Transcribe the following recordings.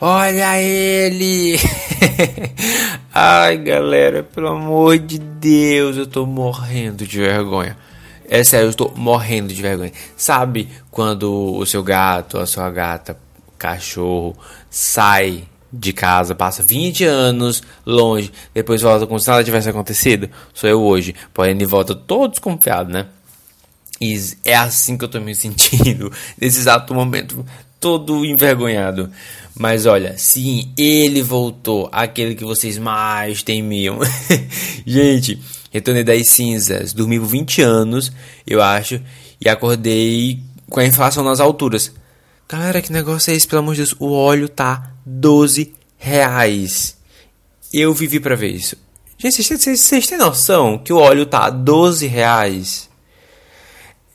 Olha ele! Ai, galera, pelo amor de Deus, eu tô morrendo de vergonha. É sério, eu tô morrendo de vergonha. Sabe quando o seu gato, a sua gata, cachorro sai de casa, passa 20 anos longe, depois volta como se nada tivesse acontecido? Sou eu hoje, porém de volta todo desconfiado, né? E é assim que eu tô me sentindo nesse exato momento todo envergonhado. Mas olha, sim, ele voltou, aquele que vocês mais temiam. Gente, retornei das cinzas, dormi por 20 anos, eu acho, e acordei com a inflação nas alturas. Galera, que negócio é esse, pelo amor de Deus? O óleo tá 12 reais. Eu vivi para ver isso. Gente, vocês, têm noção que o óleo tá 12 reais?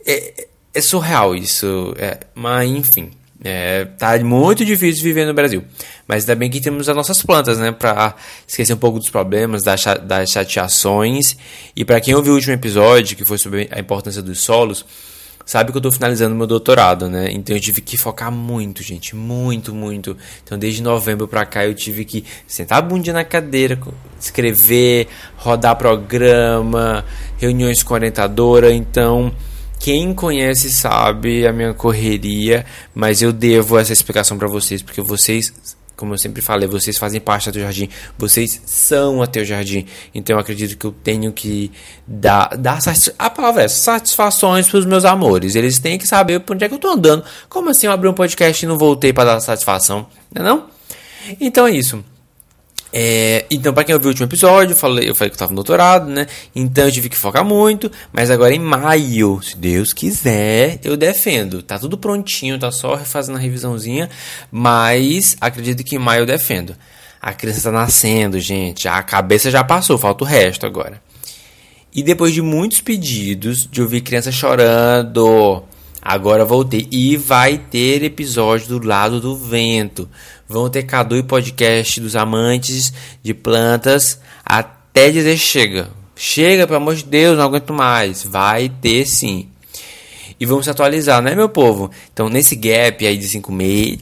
É, é surreal isso, é, mas enfim. É, tá muito difícil viver no Brasil. Mas ainda bem que temos as nossas plantas, né? Pra esquecer um pouco dos problemas, das, das chateações. E para quem ouviu o último episódio, que foi sobre a importância dos solos, sabe que eu tô finalizando meu doutorado, né? Então eu tive que focar muito, gente. Muito, muito. Então desde novembro pra cá eu tive que sentar a bundinha na cadeira, escrever, rodar programa, reuniões com orientadora. Então quem conhece sabe a minha correria, mas eu devo essa explicação para vocês, porque vocês, como eu sempre falei, vocês fazem parte do Jardim, vocês são a Teu Jardim. Então eu acredito que eu tenho que dar, dar a palavra é satisfações para os meus amores. Eles têm que saber por onde é que eu tô andando. Como assim eu abri um podcast e não voltei para dar satisfação? Não é não? Então é isso. É, então, para quem ouviu o último episódio, eu falei, eu falei que eu estava no doutorado, né? Então eu tive que focar muito, mas agora em maio, se Deus quiser, eu defendo. Tá tudo prontinho, tá só refazendo a revisãozinha, mas acredito que em maio eu defendo. A criança está nascendo, gente, a cabeça já passou, falta o resto agora. E depois de muitos pedidos, de ouvir criança chorando, agora voltei. E vai ter episódio do lado do vento vão ter Cadu e podcast dos amantes de plantas até dizer chega. Chega, pelo amor de Deus, não aguento mais. Vai ter sim. E vamos se atualizar, né, meu povo? Então, nesse gap aí de cinco meses,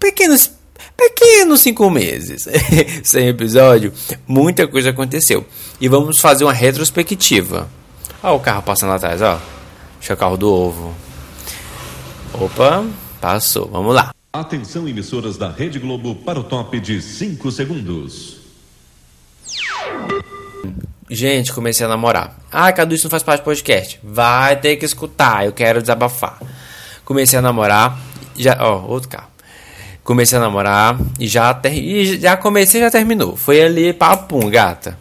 pequenos, pequenos cinco meses, sem episódio, muita coisa aconteceu. E vamos fazer uma retrospectiva. Olha o carro passando atrás, ó. É o carro do ovo. Opa, passou. Vamos lá. Atenção, emissoras da Rede Globo, para o top de 5 segundos. Gente, comecei a namorar. Ah, Cadu, isso não faz parte do podcast. Vai ter que escutar, eu quero desabafar. Comecei a namorar, já, ó, outro carro. Comecei a namorar e já, ter, e já comecei já terminou. Foi ali, papum, gata.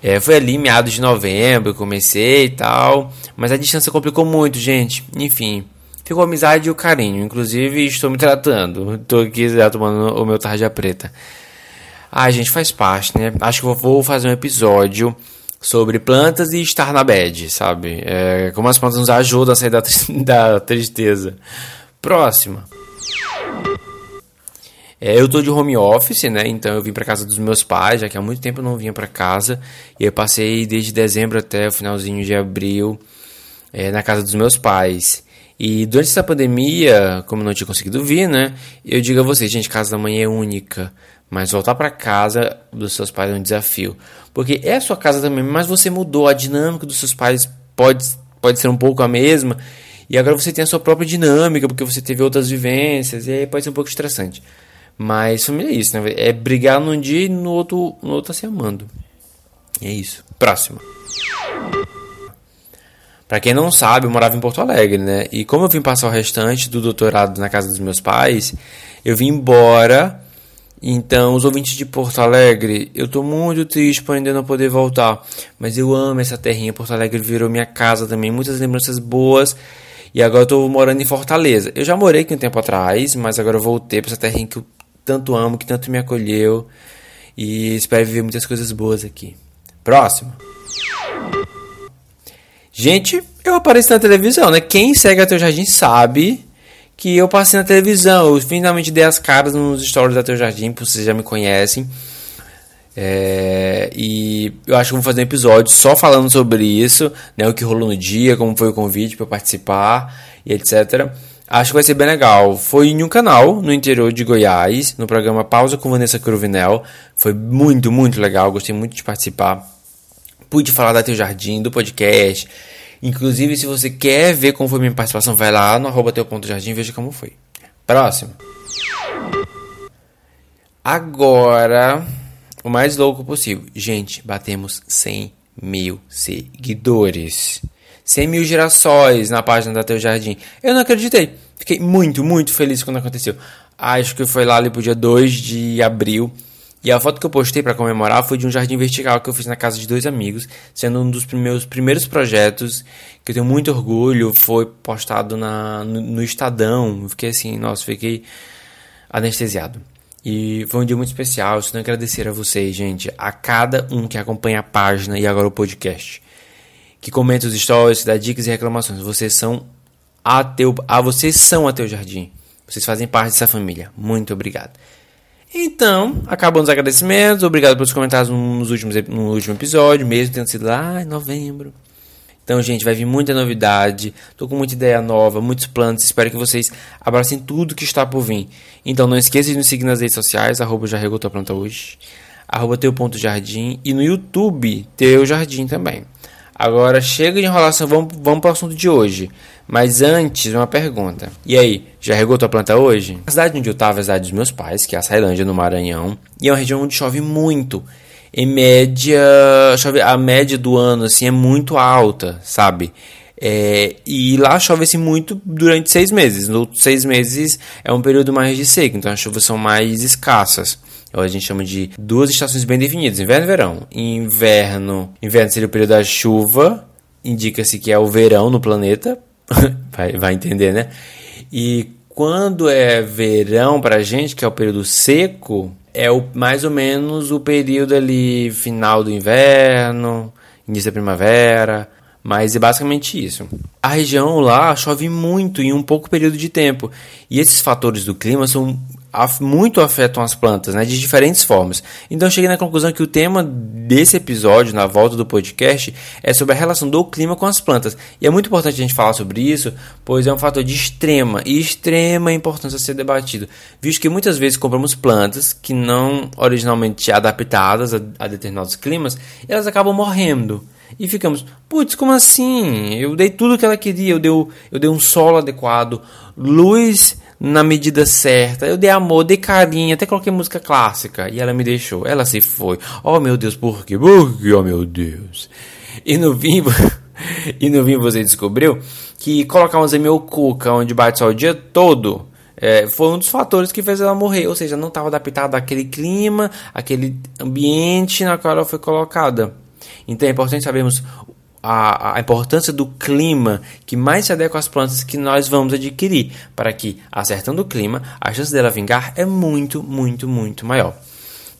É, foi ali, meados de novembro, comecei e tal. Mas a distância complicou muito, gente. Enfim, ficou a amizade e o carinho. Inclusive, estou me tratando. Estou aqui já tomando o meu tarja preta. Ah, gente, faz parte, né? Acho que vou fazer um episódio sobre plantas e estar na bed, sabe? É, como as plantas nos ajudam a sair da, da tristeza. Próxima. É, eu tô de home office, né? Então eu vim para casa dos meus pais, já que há muito tempo eu não vinha para casa. E eu passei desde dezembro até o finalzinho de abril é, na casa dos meus pais. E durante essa pandemia, como não tinha conseguido vir, né? Eu digo a vocês, gente, casa da mãe é única. Mas voltar para casa dos seus pais é um desafio. Porque é a sua casa também, mas você mudou. A dinâmica dos seus pais pode, pode ser um pouco a mesma. E agora você tem a sua própria dinâmica, porque você teve outras vivências. E aí pode ser um pouco estressante. Mas família é isso, né? É brigar num dia e no outro, no outro tá se amando. E é isso. Próximo. Para quem não sabe, eu morava em Porto Alegre, né? E como eu vim passar o restante do doutorado na casa dos meus pais, eu vim embora. Então, os ouvintes de Porto Alegre, eu tô muito triste por ainda não poder voltar. Mas eu amo essa terrinha. Porto Alegre virou minha casa também. Muitas lembranças boas. E agora eu tô morando em Fortaleza. Eu já morei aqui um tempo atrás, mas agora eu voltei para essa terrinha que eu tanto amo, que tanto me acolheu. E espero viver muitas coisas boas aqui. Próximo. Gente, eu apareci na televisão, né? Quem segue a Teu Jardim sabe que eu passei na televisão. Eu finalmente dei as caras nos stories da Teu Jardim, vocês já me conhecem. É, e eu acho que vou fazer um episódio só falando sobre isso, né, o que rolou no dia, como foi o convite para participar e etc. Acho que vai ser bem legal. Foi em um canal no interior de Goiás, no programa Pausa com Vanessa Cruvinel. Foi muito, muito legal. Gostei muito de participar. Pude falar da Teu Jardim, do podcast. Inclusive, se você quer ver como foi minha participação, vai lá no arroba teu ponto jardim e veja como foi. Próximo. Agora, o mais louco possível. Gente, batemos 100 mil seguidores. 100 mil girassóis na página da Teu Jardim. Eu não acreditei. Fiquei muito, muito feliz quando aconteceu. Acho que foi lá ali pro dia 2 de abril. E a foto que eu postei para comemorar foi de um jardim vertical que eu fiz na casa de dois amigos, sendo um dos meus primeiros projetos que eu tenho muito orgulho. Foi postado na, no, no Estadão. Eu fiquei assim, nossa, fiquei anestesiado. E foi um dia muito especial. Eu só agradecer a vocês, gente, a cada um que acompanha a página e agora o podcast, que comenta os stories, dá dicas e reclamações. Vocês são a teu, a vocês são a teu jardim. Vocês fazem parte dessa família. Muito obrigado. Então, acabando os agradecimentos. Obrigado pelos comentários nos últimos, no último episódio, mesmo tendo sido lá em novembro. Então, gente, vai vir muita novidade. Tô com muita ideia nova, muitos planos. Espero que vocês abracem tudo que está por vir. Então, não esqueça de nos seguir nas redes sociais, arroba já regou tua planta hoje, arroba teu ponto jardim e no YouTube, teu jardim também. Agora, chega de enrolação, vamos, vamos para o assunto de hoje. Mas antes, uma pergunta. E aí, já regou tua planta hoje? A cidade onde eu estava é a cidade dos meus pais, que é a Sailândia, no Maranhão. E é uma região onde chove muito em média, chove, a média do ano assim é muito alta, sabe? É, e lá chove-se muito durante seis meses. Nos seis meses é um período mais de seco, então as chuvas são mais escassas. A gente chama de duas estações bem definidas, inverno e verão. Inverno, inverno seria o período da chuva, indica-se que é o verão no planeta, vai, vai entender, né? E quando é verão pra gente, que é o período seco, é o, mais ou menos o período ali final do inverno, início da primavera, mas é basicamente isso. A região lá chove muito em um pouco período de tempo, e esses fatores do clima são muito afetam as plantas, né, de diferentes formas. Então cheguei na conclusão que o tema desse episódio, na volta do podcast, é sobre a relação do clima com as plantas. E é muito importante a gente falar sobre isso, pois é um fator de extrema e extrema importância a ser debatido, visto que muitas vezes compramos plantas que não originalmente adaptadas a, a determinados climas, e elas acabam morrendo. E ficamos, putz, como assim? Eu dei tudo o que ela queria, eu dei, eu dei um solo adequado, luz na medida certa. Eu dei amor, dei carinho, até coloquei música clássica e ela me deixou. Ela se foi. Oh meu Deus, por quê? Por quê? Oh meu Deus. E no fim, e no fim você descobriu que colocar uma meu cuca onde bate só o dia todo é, foi um dos fatores que fez ela morrer. Ou seja, não estava adaptada àquele clima, aquele ambiente na qual ela foi colocada. Então é importante sabermos a, a, importância do clima que mais se adequa às plantas que nós vamos adquirir, para que, acertando o clima, a chance dela vingar é muito, muito, muito maior.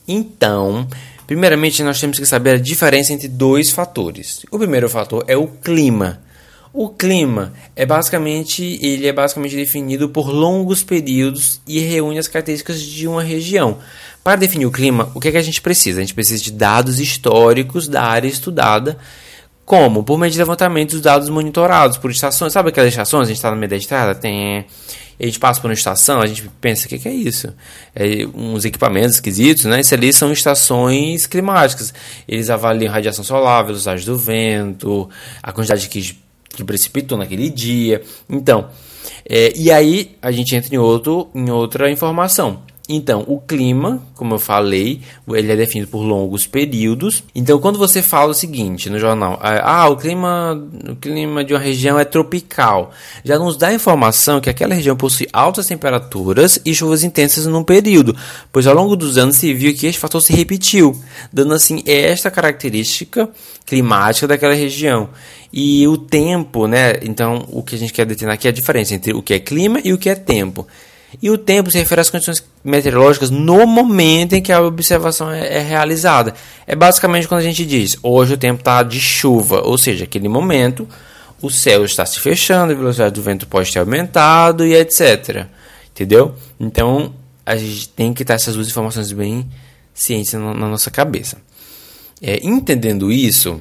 Então, primeiramente nós temos que saber a diferença entre dois fatores. O primeiro fator é o clima. O clima é basicamente ele é basicamente definido por longos períodos e reúne as características de uma região. Para definir o clima, o que, é que a gente precisa? A gente precisa de dados históricos da área estudada como? Por meio de levantamento dos dados monitorados por estações. Sabe aquelas estações? A gente está no meio da estrada, tem. A gente passa por uma estação, a gente pensa, o que, que, é isso? É, uns equipamentos esquisitos, né? Isso ali são estações climáticas. Eles avaliam radiação solar, velocidade do vento, a quantidade que, que precipitou naquele dia. Então, é, e aí a gente entra em, outro, em outra informação. Então, o clima, como eu falei, ele é definido por longos períodos. Então, quando você fala o seguinte no jornal, ah, o clima, o clima de uma região é tropical, já nos dá a informação que aquela região possui altas temperaturas e chuvas intensas num período, pois ao longo dos anos se viu que este fator se repetiu, dando assim esta característica climática daquela região. E o tempo, né? Então, o que a gente quer determinar aqui é a diferença entre o que é clima e o que é tempo. E o tempo se refere às condições meteorológicas no momento em que a observação é, é realizada. É basicamente quando a gente diz: hoje o tempo está de chuva, ou seja, aquele momento o céu está se fechando, a velocidade do vento pode ter aumentado e etc. Entendeu? Então a gente tem que estar essas duas informações bem ciência na, na nossa cabeça. É, entendendo isso,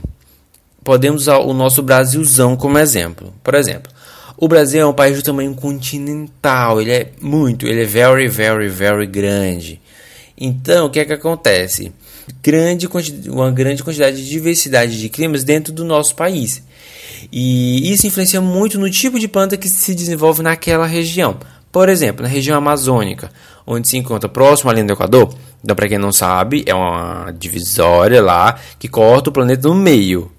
podemos usar o nosso Brasilzão como exemplo. Por exemplo, o Brasil é um país de tamanho continental, ele é muito, ele é very, very, very grande. Então, o que é que acontece? Grande, uma grande quantidade de diversidade de climas dentro do nosso país. E isso influencia muito no tipo de planta que se desenvolve naquela região. Por exemplo, na região amazônica, onde se encontra próximo à linha do Equador, então, para quem não sabe, é uma divisória lá que corta o planeta no meio.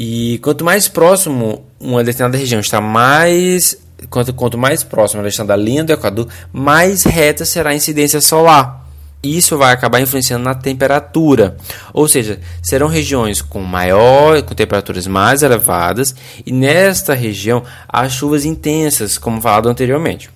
E quanto mais próximo uma determinada região está mais quanto, quanto mais próximo ela está da linha do Equador, mais reta será a incidência solar. Isso vai acabar influenciando na temperatura, ou seja, serão regiões com maior, com temperaturas mais elevadas, e nesta região há chuvas intensas, como falado anteriormente.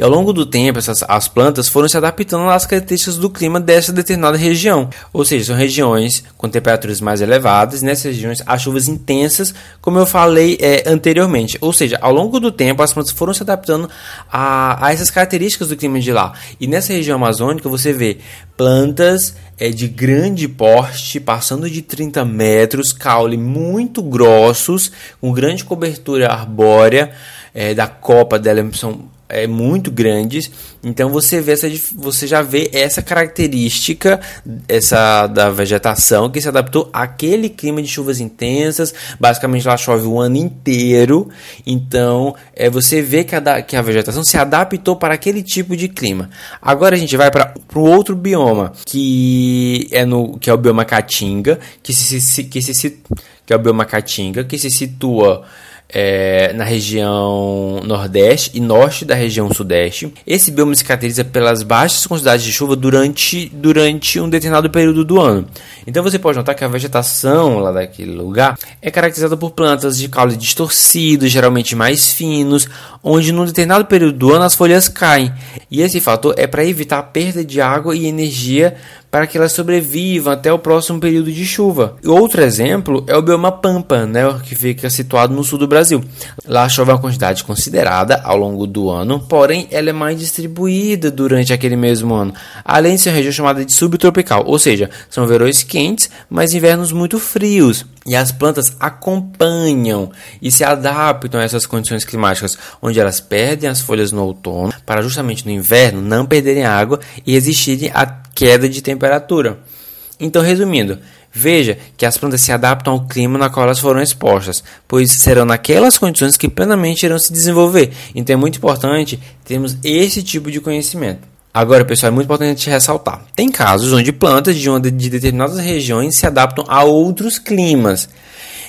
E ao longo do tempo, essas, as plantas foram se adaptando às características do clima dessa determinada região. Ou seja, são regiões com temperaturas mais elevadas. Nessas regiões há chuvas intensas, como eu falei é, anteriormente. Ou seja, ao longo do tempo, as plantas foram se adaptando a, a essas características do clima de lá. E nessa região amazônica você vê plantas é, de grande porte, passando de 30 metros, caule muito grossos, com grande cobertura arbórea. É, da copa dela são é, muito grandes. Então você vê essa, você já vê essa característica essa da vegetação que se adaptou àquele clima de chuvas intensas. Basicamente lá chove o ano inteiro. Então é, você vê que a, que a vegetação se adaptou para aquele tipo de clima. Agora a gente vai para o outro bioma que é no que é o bioma Caatinga, que se, que se que é o bioma Caatinga, que se situa é, na região nordeste e norte da região sudeste. Esse bioma se caracteriza pelas baixas quantidades de chuva durante, durante um determinado período do ano. Então você pode notar que a vegetação lá daquele lugar é caracterizada por plantas de caule distorcido, geralmente mais finos, onde num determinado período do ano as folhas caem. E esse fator é para evitar a perda de água e energia para que elas sobrevivam até o próximo período de chuva. Outro exemplo é o bioma Pampa, né, que fica situado no sul do Brasil. Lá chove uma quantidade considerada ao longo do ano, porém ela é mais distribuída durante aquele mesmo ano, além de ser uma região chamada de subtropical, ou seja, são verões quentes, mas invernos muito frios. E as plantas acompanham e se adaptam a essas condições climáticas, onde elas perdem as folhas no outono, para justamente no inverno não perderem água e resistirem à queda de temperatura. Então, resumindo, veja que as plantas se adaptam ao clima na qual elas foram expostas, pois serão naquelas condições que plenamente irão se desenvolver. Então, é muito importante termos esse tipo de conhecimento. Agora, pessoal, é muito importante ressaltar: tem casos onde plantas de, de determinadas regiões se adaptam a outros climas.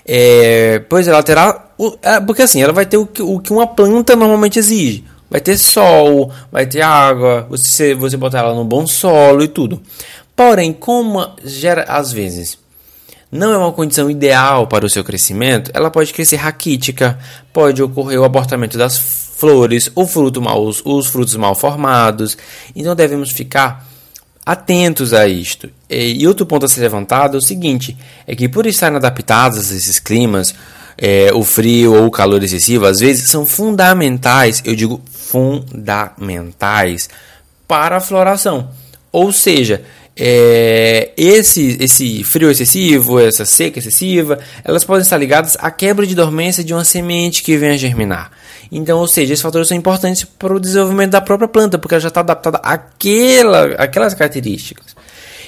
É, pois ela terá. É, porque assim, ela vai ter o que uma planta normalmente exige. Vai ter sol, vai ter água, você, você botar ela no bom solo e tudo. Porém, como gera às vezes não é uma condição ideal para o seu crescimento, ela pode crescer raquítica, pode ocorrer o abortamento das flores, o fruto mal, os, os frutos mal formados. Então devemos ficar atentos a isto. E, outro ponto a ser levantado é o seguinte: é que por estarem adaptados a esses climas, é, o frio ou o calor excessivo, às vezes são fundamentais, eu digo fundamentais, para a floração. Ou seja, é, esse, esse frio excessivo, essa seca excessiva, elas podem estar ligadas à quebra de dormência de uma semente que vem a germinar. Então, ou seja, esses fatores são importantes para o desenvolvimento da própria planta, porque ela já está adaptada àquela, àquelas características.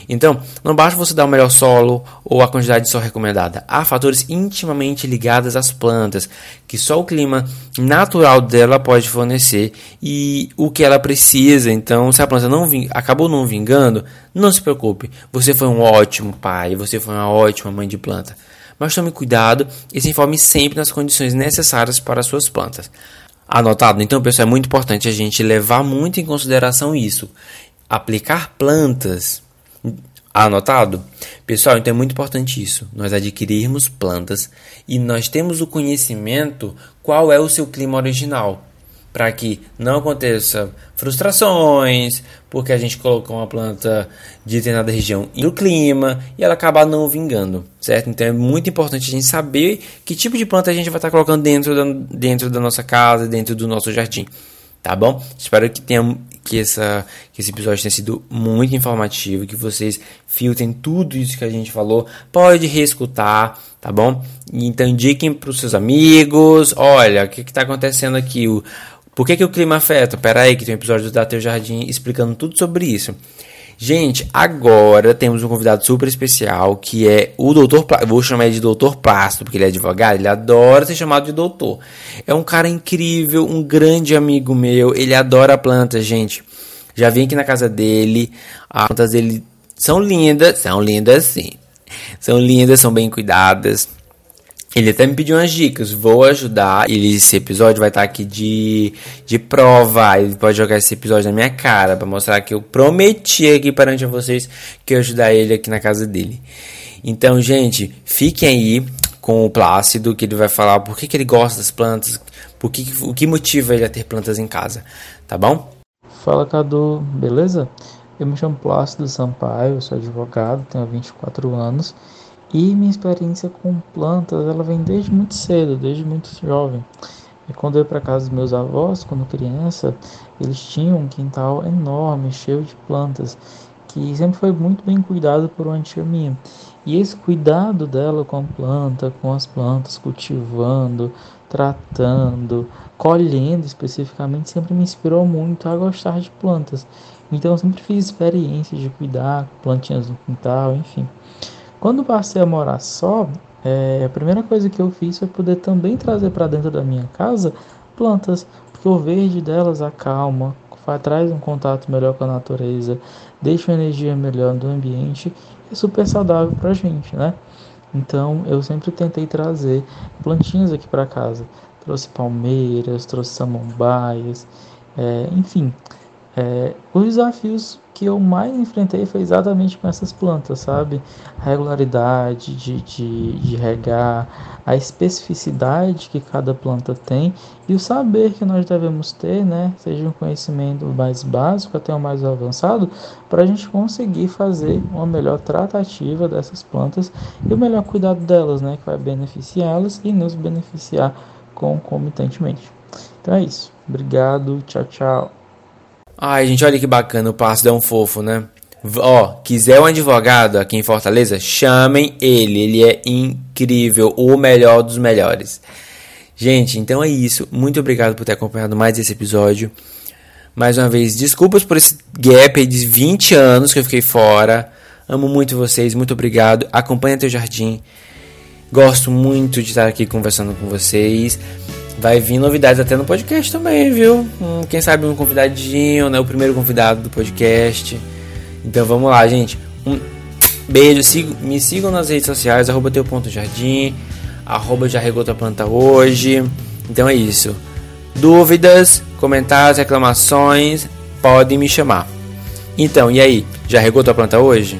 Então, não basta você dar o melhor solo ou a quantidade de sol recomendada. Há fatores intimamente ligados às plantas, que só o clima natural dela pode fornecer e o que ela precisa. Então, se a planta não acabou não vingando, não se preocupe. Você foi um ótimo pai, você foi uma ótima mãe de planta. Mas tome cuidado e se informe sempre nas condições necessárias para as suas plantas. Anotado? Então, pessoal, é muito importante a gente levar muito em consideração isso. Aplicar plantas Anotado? Pessoal, então é muito importante isso. Nós adquirirmos plantas e nós temos o conhecimento qual é o seu clima original. Para que não aconteça frustrações, porque a gente colocou uma planta de determinada região no clima e ela acabar não vingando, certo? Então é muito importante a gente saber que tipo de planta a gente vai estar colocando dentro da, dentro da nossa casa, dentro do nosso jardim, tá bom? Espero que tenha que, essa, que esse episódio tenha sido muito informativo, que vocês filtrem tudo isso que a gente falou. Pode reescutar, tá bom? Então indiquem para os seus amigos. Olha, o que está acontecendo aqui? O, por que, que o clima afeta? Pera aí, que tem um episódio do Teu Jardim explicando tudo sobre isso. Gente, agora temos um convidado super especial que é o doutor, vou chamar ele de doutor Plácido, porque ele é advogado, ele adora ser chamado de doutor. É um cara incrível, um grande amigo meu, ele adora plantas, gente. Já vim aqui na casa dele, as plantas dele são lindas, são lindas sim. São lindas, são bem cuidadas. Ele até me pediu umas dicas, vou ajudar. Ele, esse episódio vai estar aqui de, de prova. Ele pode jogar esse episódio na minha cara para mostrar que eu prometi aqui perante vocês que eu ajudar ele aqui na casa dele. Então, gente, fiquem aí com o Plácido, que ele vai falar por que, que ele gosta das plantas, por que, o que motiva ele a ter plantas em casa, tá bom? Fala Cadu, beleza? Eu me chamo Plácido Sampaio, sou advogado, tenho 24 anos e minha experiência com plantas, ela vem desde muito cedo, desde muito jovem. E quando eu ia para casa dos meus avós, quando criança, eles tinham um quintal enorme, cheio de plantas, que sempre foi muito bem cuidado por uma tia minha. E esse cuidado dela com a planta, com as plantas, cultivando, tratando, colhendo especificamente, sempre me inspirou muito a gostar de plantas. Então eu sempre fiz experiências de cuidar plantinhas no quintal, enfim. Quando passei a morar só, é, a primeira coisa que eu fiz foi poder também trazer para dentro da minha casa plantas, porque o verde delas acalma, traz um contato melhor com a natureza, deixa uma energia melhor do ambiente é super saudável para a gente, né? Então eu sempre tentei trazer plantinhas aqui para casa. Trouxe palmeiras, trouxe samambaias, é, enfim. É, os desafios que eu mais enfrentei foi exatamente com essas plantas, sabe? A regularidade de, de, de regar, a especificidade que cada planta tem e o saber que nós devemos ter, né? Seja um conhecimento mais básico até o mais avançado, para a gente conseguir fazer uma melhor tratativa dessas plantas e o melhor cuidado delas, né? Que vai beneficiá-las e nos beneficiar concomitantemente. Então é isso. Obrigado. Tchau, tchau. Ai, gente, olha que bacana, o passo é um fofo, né? Ó, quiser um advogado aqui em Fortaleza, chamem ele, ele é incrível, o melhor dos melhores. Gente, então é isso. Muito obrigado por ter acompanhado mais esse episódio. Mais uma vez, desculpas por esse gap de 20 anos que eu fiquei fora. Amo muito vocês, muito obrigado. Acompanha teu jardim. Gosto muito de estar aqui conversando com vocês. Vai vir novidades até no podcast também, viu? Hum, quem sabe um convidadinho, né? O primeiro convidado do podcast. Então vamos lá, gente. Um beijo, sigo, me sigam nas redes sociais, arroba teu ponto jardim, arroba já regou tua planta hoje. Então é isso. Dúvidas, comentários, reclamações, podem me chamar. Então, e aí? Já regou tua planta hoje?